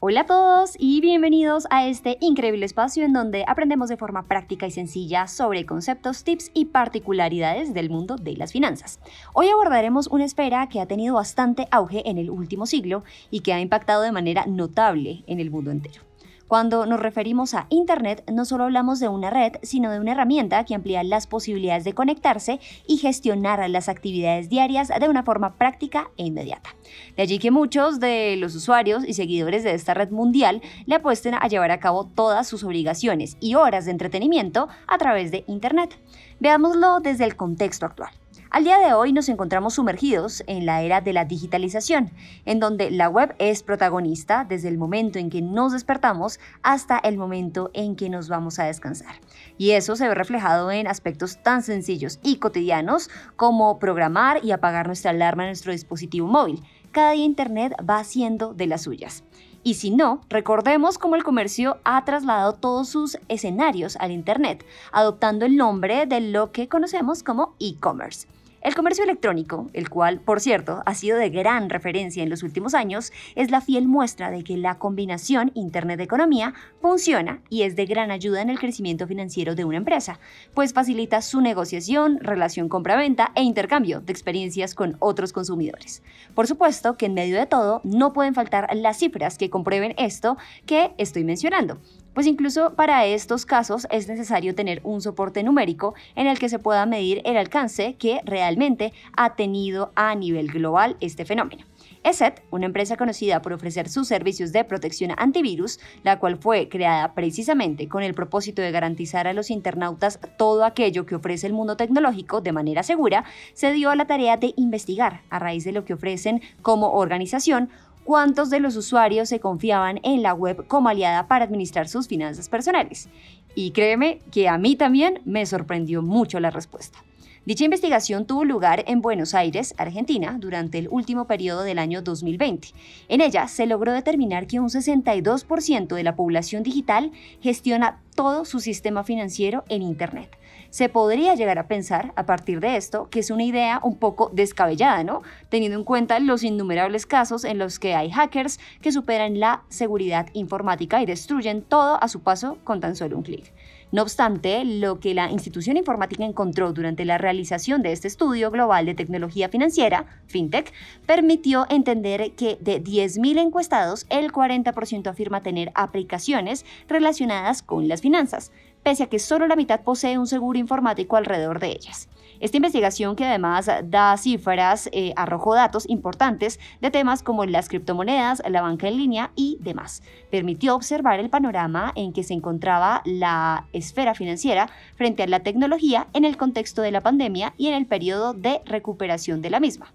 Hola a todos y bienvenidos a este increíble espacio en donde aprendemos de forma práctica y sencilla sobre conceptos, tips y particularidades del mundo de las finanzas. Hoy abordaremos una esfera que ha tenido bastante auge en el último siglo y que ha impactado de manera notable en el mundo entero. Cuando nos referimos a Internet, no solo hablamos de una red, sino de una herramienta que amplía las posibilidades de conectarse y gestionar las actividades diarias de una forma práctica e inmediata. De allí que muchos de los usuarios y seguidores de esta red mundial le apuesten a llevar a cabo todas sus obligaciones y horas de entretenimiento a través de Internet. Veámoslo desde el contexto actual. Al día de hoy nos encontramos sumergidos en la era de la digitalización, en donde la web es protagonista desde el momento en que nos despertamos hasta el momento en que nos vamos a descansar. Y eso se ve reflejado en aspectos tan sencillos y cotidianos como programar y apagar nuestra alarma en nuestro dispositivo móvil. Cada día Internet va haciendo de las suyas. Y si no, recordemos cómo el comercio ha trasladado todos sus escenarios al Internet, adoptando el nombre de lo que conocemos como e-commerce. El comercio electrónico, el cual, por cierto, ha sido de gran referencia en los últimos años, es la fiel muestra de que la combinación Internet-economía funciona y es de gran ayuda en el crecimiento financiero de una empresa, pues facilita su negociación, relación compra-venta e intercambio de experiencias con otros consumidores. Por supuesto que en medio de todo no pueden faltar las cifras que comprueben esto que estoy mencionando, pues incluso para estos casos es necesario tener un soporte numérico en el que se pueda medir el alcance que realmente ha tenido a nivel global este fenómeno. ESET, una empresa conocida por ofrecer sus servicios de protección antivirus, la cual fue creada precisamente con el propósito de garantizar a los internautas todo aquello que ofrece el mundo tecnológico de manera segura, se dio a la tarea de investigar, a raíz de lo que ofrecen como organización, cuántos de los usuarios se confiaban en la web como aliada para administrar sus finanzas personales. Y créeme que a mí también me sorprendió mucho la respuesta. Dicha investigación tuvo lugar en Buenos Aires, Argentina, durante el último periodo del año 2020. En ella se logró determinar que un 62% de la población digital gestiona todo su sistema financiero en Internet se podría llegar a pensar a partir de esto que es una idea un poco descabellada, ¿no? Teniendo en cuenta los innumerables casos en los que hay hackers que superan la seguridad informática y destruyen todo a su paso con tan solo un clic. No obstante, lo que la institución informática encontró durante la realización de este estudio global de tecnología financiera, FinTech, permitió entender que de 10.000 encuestados, el 40% afirma tener aplicaciones relacionadas con las finanzas, pese a que solo la mitad posee un seguro informático alrededor de ellas. Esta investigación, que además da cifras, eh, arrojó datos importantes de temas como las criptomonedas, la banca en línea y demás. Permitió observar el panorama en que se encontraba la esfera financiera frente a la tecnología en el contexto de la pandemia y en el periodo de recuperación de la misma.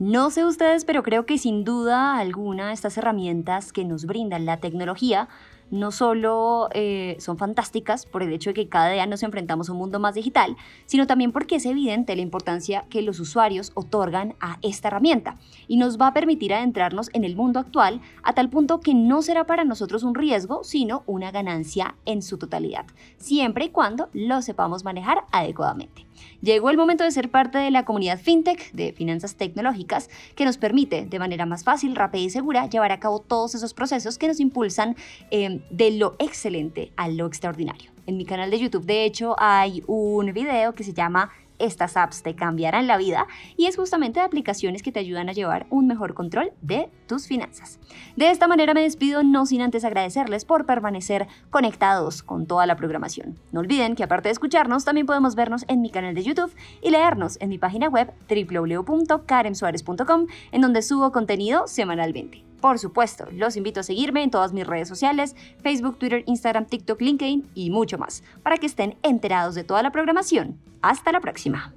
No sé ustedes, pero creo que sin duda alguna estas herramientas que nos brindan la tecnología no solo eh, son fantásticas por el hecho de que cada día nos enfrentamos a un mundo más digital, sino también porque es evidente la importancia que los usuarios otorgan a esta herramienta y nos va a permitir adentrarnos en el mundo actual a tal punto que no será para nosotros un riesgo, sino una ganancia en su totalidad, siempre y cuando lo sepamos manejar adecuadamente. Llegó el momento de ser parte de la comunidad FinTech de finanzas tecnológicas que nos permite de manera más fácil, rápida y segura llevar a cabo todos esos procesos que nos impulsan eh, de lo excelente a lo extraordinario. En mi canal de YouTube, de hecho, hay un video que se llama estas apps te cambiarán la vida y es justamente de aplicaciones que te ayudan a llevar un mejor control de tus finanzas. De esta manera me despido no sin antes agradecerles por permanecer conectados con toda la programación. No olviden que aparte de escucharnos también podemos vernos en mi canal de YouTube y leernos en mi página web www.karemsuarez.com en donde subo contenido semanalmente. Por supuesto, los invito a seguirme en todas mis redes sociales, Facebook, Twitter, Instagram, TikTok, LinkedIn y mucho más, para que estén enterados de toda la programación. Hasta la próxima.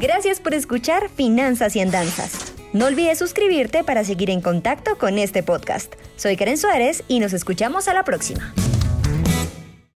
Gracias por escuchar Finanzas y Andanzas. No olvides suscribirte para seguir en contacto con este podcast. Soy Karen Suárez y nos escuchamos a la próxima.